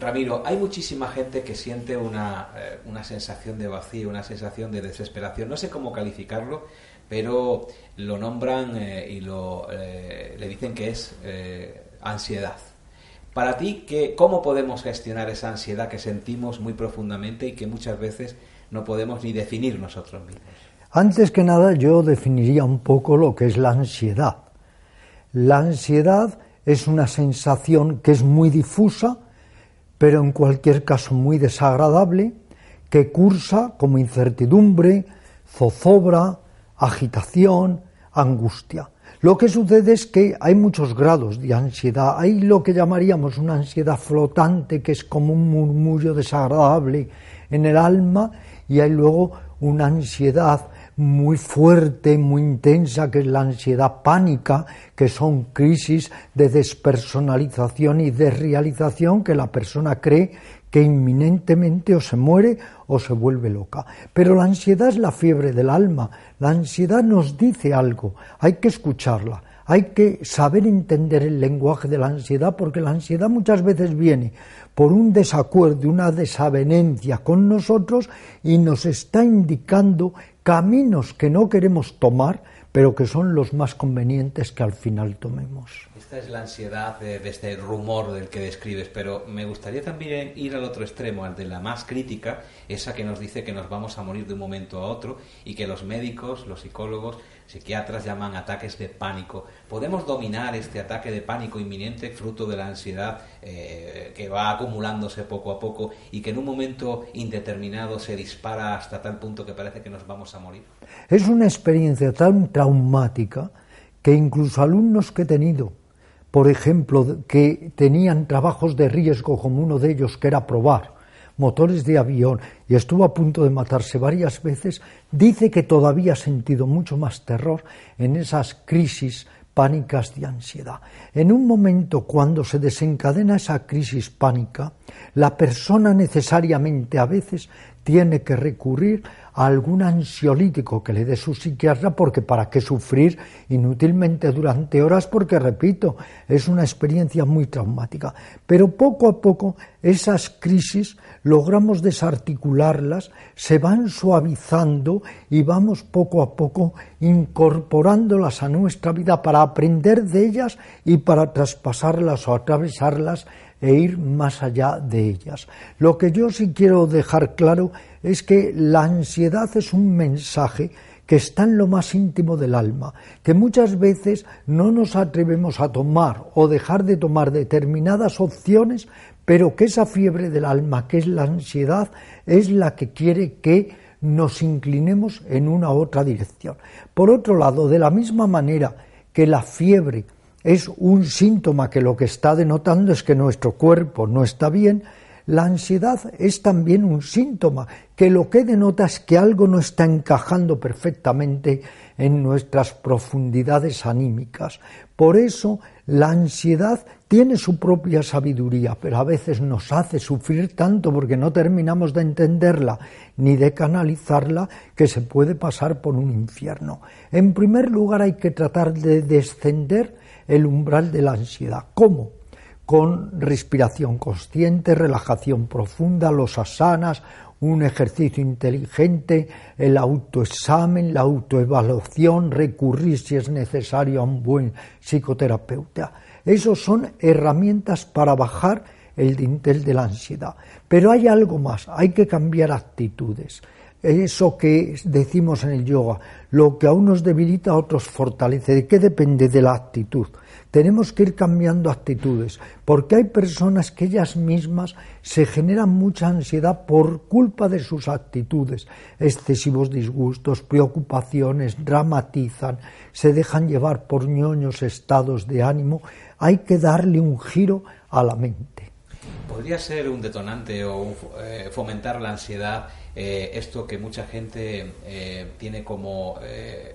Ramiro, hay muchísima gente que siente una, eh, una, sensación de vacío, una sensación de desesperación. No sé cómo calificarlo, pero lo nombran eh, y lo, eh, le dicen que es ansiedad. Para ti, ¿qué, ¿cómo podemos gestionar esa ansiedad que sentimos muy profundamente y que muchas veces no podemos ni definir nosotros mismos? Antes que nada, yo definiría un poco lo que es la ansiedad. La ansiedad es una sensación que es muy difusa, pero en cualquier caso muy desagradable, que cursa como incertidumbre, zozobra, agitación, angustia. Lo que sucede es que hay muchos grados de ansiedad. Hay lo que llamaríamos una ansiedad flotante, que es como un murmullo desagradable en el alma, y hay luego una ansiedad muy fuerte, muy intensa, que es la ansiedad pánica, que son crisis de despersonalización y desrealización que la persona cree que inminentemente o se muere o se vuelve loca. Pero la ansiedad es la fiebre del alma, la ansiedad nos dice algo, hay que escucharla, hay que saber entender el lenguaje de la ansiedad porque la ansiedad muchas veces viene por un desacuerdo, una desavenencia con nosotros y nos está indicando caminos que no queremos tomar, pero que son los más convenientes que al final tomemos. Esta es la ansiedad de, este rumor del que describes, pero me gustaría también ir al otro extremo, al de la más crítica, esa que nos dice que nos vamos a morir de un momento a otro y que los médicos, los psicólogos, psiquiatras llaman ataques de pánico. ¿Podemos dominar este ataque de pánico inminente fruto de la ansiedad eh, que va acumulándose poco a poco y que en un momento indeterminado se dispara hasta tal punto que parece que nos vamos a morir? Es una experiencia tan traumática que incluso alumnos que he tenido, por ejemplo, que tenían trabajos de riesgo como uno de ellos que era probar, motores de avión y estuvo a punto de matarse varias veces, dice que todavía ha sentido mucho más terror en esas crisis pánicas de ansiedad. En un momento cuando se desencadena esa crisis pánica, la persona necesariamente a veces tiene que recurrir a algún ansiolítico que le dé su psiquiatra porque para qué sufrir inútilmente durante horas porque repito, es una experiencia muy traumática. Pero poco a poco esas crisis logramos desarticularlas, se van suavizando y vamos poco a poco incorporándolas a nuestra vida para aprender de ellas y para traspasarlas o atravesarlas e ir más allá de ellas. Lo que yo sí quiero dejar claro es que la ansiedad es un mensaje que está en lo más íntimo del alma, que muchas veces no nos atrevemos a tomar o dejar de tomar determinadas opciones, pero que esa fiebre del alma, que es la ansiedad, es la que quiere que nos inclinemos en una otra dirección. Por otro lado, de la misma manera que la fiebre es un síntoma que lo que está denotando es que nuestro cuerpo no está bien, la ansiedad es también un síntoma que lo que denota es que algo no está encajando perfectamente en nuestras profundidades anímicas. Por eso la ansiedad tiene su propia sabiduría, pero a veces nos hace sufrir tanto porque no terminamos de entenderla ni de canalizarla que se puede pasar por un infierno. En primer lugar hay que tratar de descender el umbral de la ansiedad. ¿Cómo? Con respiración consciente, relajación profunda, los asanas un ejercicio inteligente, el autoexamen, la autoevaluación, recurrir si es necesario a un buen psicoterapeuta. Esos son herramientas para bajar el dintel de la ansiedad. Pero hay algo más, hay que cambiar actitudes. Eso que decimos en el yoga, lo que a unos debilita a otros fortalece. ¿De qué depende de la actitud? Tenemos que ir cambiando actitudes, porque hay personas que ellas mismas se generan mucha ansiedad por culpa de sus actitudes, excesivos disgustos, preocupaciones, dramatizan, se dejan llevar por ñoños estados de ánimo. Hay que darle un giro a la mente. ¿Podría ser un detonante o eh, fomentar la ansiedad eh, esto que mucha gente eh, tiene como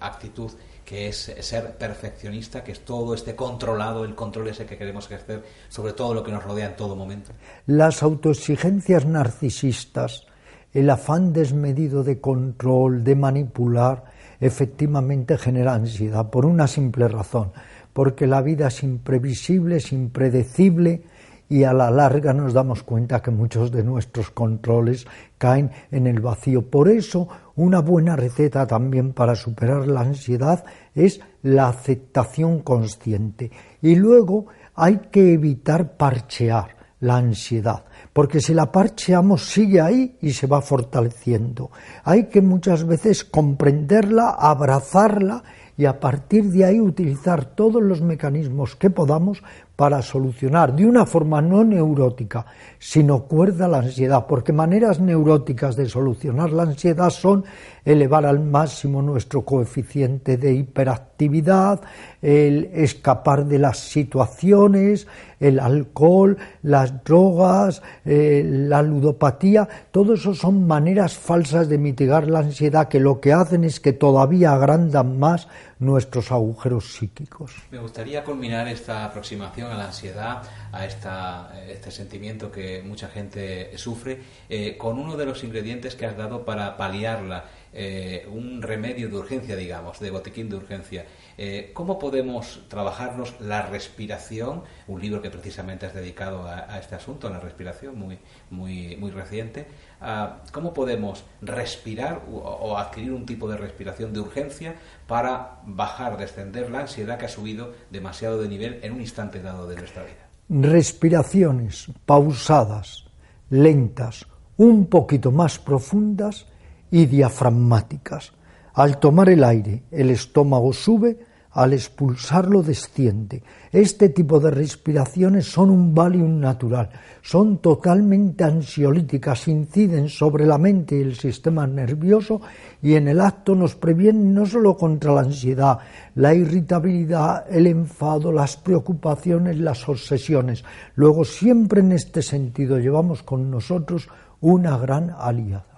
actitud que es ser perfeccionista, que es todo este controlado, el control ese que queremos ejercer sobre todo lo que nos rodea en todo momento? Las autoexigencias narcisistas, el afán desmedido de control, de manipular, efectivamente genera ansiedad por una simple razón, porque la vida es imprevisible, es impredecible, y a la larga nos damos cuenta que muchos de nuestros controles caen en el vacío. Por eso, una buena receta también para superar la ansiedad es la aceptación consciente. Y luego hay que evitar parchear la ansiedad, porque si la parcheamos sigue ahí y se va fortaleciendo. Hay que muchas veces comprenderla, abrazarla y a partir de ahí utilizar todos los mecanismos que podamos para solucionar de una forma no neurótica, sino cuerda la ansiedad, porque maneras neuróticas de solucionar la ansiedad son elevar al máximo nuestro coeficiente de hiperactividad, el escapar de las situaciones, el alcohol, las drogas, eh, la ludopatía, todo eso son maneras falsas de mitigar la ansiedad que lo que hacen es que todavía agrandan más nuestros agujeros psíquicos. Me gustaría culminar esta aproximación a la ansiedad, a esta, este sentimiento que mucha gente sufre, eh, con uno de los ingredientes que has dado para paliarla, eh, un remedio de urgencia, digamos, de botiquín de urgencia. Eh, ¿Cómo podemos trabajarnos la respiración? Un libro que precisamente has dedicado a, este asunto, la respiración, muy, muy, muy reciente. Ah, ¿Cómo podemos respirar o, adquirir un tipo de respiración de urgencia para bajar, descender la ansiedad que ha subido demasiado de nivel en un instante dado de nuestra vida? Respiraciones pausadas, lentas, un poquito más profundas y diafragmáticas. Al tomar el aire, el estómago sube al expulsarlo desciende. Este tipo de respiraciones son un valium natural, son totalmente ansiolíticas, inciden sobre la mente y el sistema nervioso y en el acto nos previenen no solo contra la ansiedad, la irritabilidad, el enfado, las preocupaciones, las obsesiones. Luego siempre en este sentido llevamos con nosotros una gran aliada.